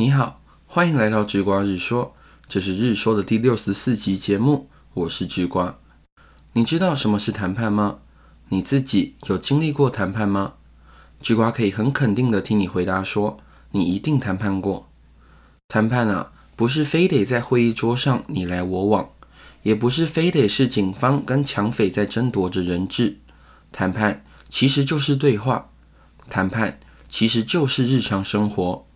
你好，欢迎来到智瓜日说，这是日说的第六十四集节目，我是智瓜。你知道什么是谈判吗？你自己有经历过谈判吗？智瓜可以很肯定的听你回答说，你一定谈判过。谈判啊，不是非得在会议桌上你来我往，也不是非得是警方跟抢匪在争夺着人质。谈判其实就是对话，谈判其实就是日常生活。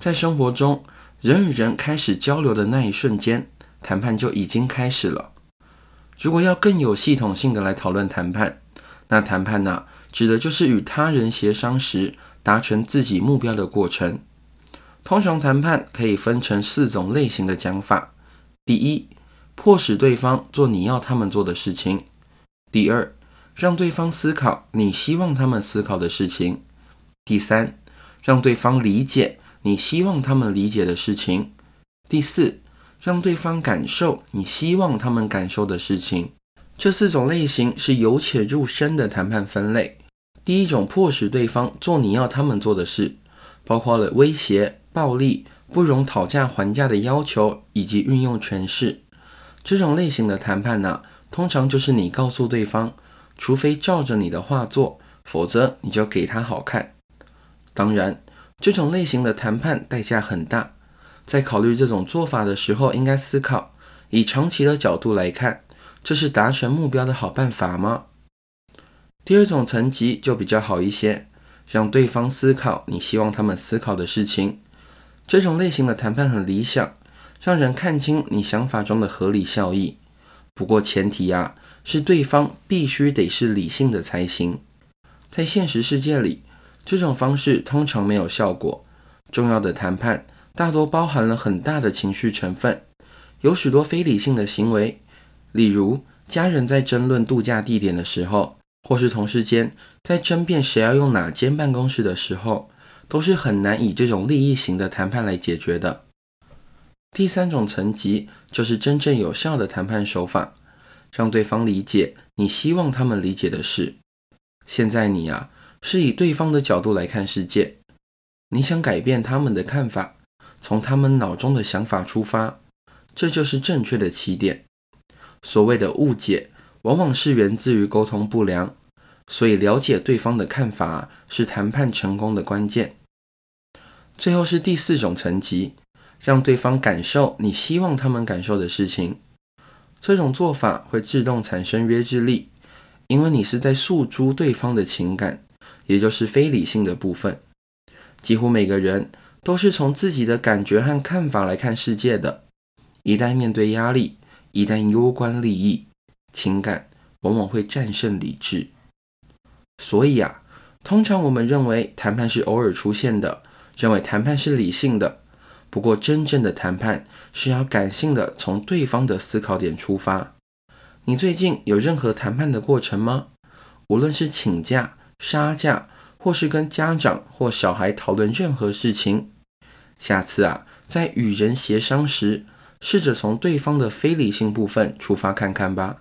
在生活中，人与人开始交流的那一瞬间，谈判就已经开始了。如果要更有系统性的来讨论谈判，那谈判呢，指的就是与他人协商时达成自己目标的过程。通常谈判可以分成四种类型的讲法：第一，迫使对方做你要他们做的事情；第二，让对方思考你希望他们思考的事情；第三，让对方理解你希望他们理解的事情；第四，让对方感受你希望他们感受的事情。这四种类型是由浅入深的谈判分类。第一种，迫使对方做你要他们做的事，包括了威胁。暴力、不容讨价还价的要求以及运用权势，这种类型的谈判呢，通常就是你告诉对方，除非照着你的话做，否则你就给他好看。当然，这种类型的谈判代价很大，在考虑这种做法的时候，应该思考，以长期的角度来看，这是达成目标的好办法吗？第二种层级就比较好一些，让对方思考你希望他们思考的事情。这种类型的谈判很理想，让人看清你想法中的合理效益。不过前提啊，是对方必须得是理性的才行。在现实世界里，这种方式通常没有效果。重要的谈判大多包含了很大的情绪成分，有许多非理性的行为，例如家人在争论度假地点的时候，或是同事间在争辩谁要用哪间办公室的时候。都是很难以这种利益型的谈判来解决的。第三种层级就是真正有效的谈判手法，让对方理解你希望他们理解的事。现在你啊，是以对方的角度来看世界，你想改变他们的看法，从他们脑中的想法出发，这就是正确的起点。所谓的误解，往往是源自于沟通不良，所以了解对方的看法是谈判成功的关键。最后是第四种层级，让对方感受你希望他们感受的事情。这种做法会自动产生约制力，因为你是在诉诸对方的情感，也就是非理性的部分。几乎每个人都是从自己的感觉和看法来看世界的。一旦面对压力，一旦攸关利益，情感往往会战胜理智。所以啊，通常我们认为谈判是偶尔出现的。认为谈判是理性的，不过真正的谈判是要感性的，从对方的思考点出发。你最近有任何谈判的过程吗？无论是请假、杀价，或是跟家长或小孩讨论任何事情，下次啊，在与人协商时，试着从对方的非理性部分出发看看吧。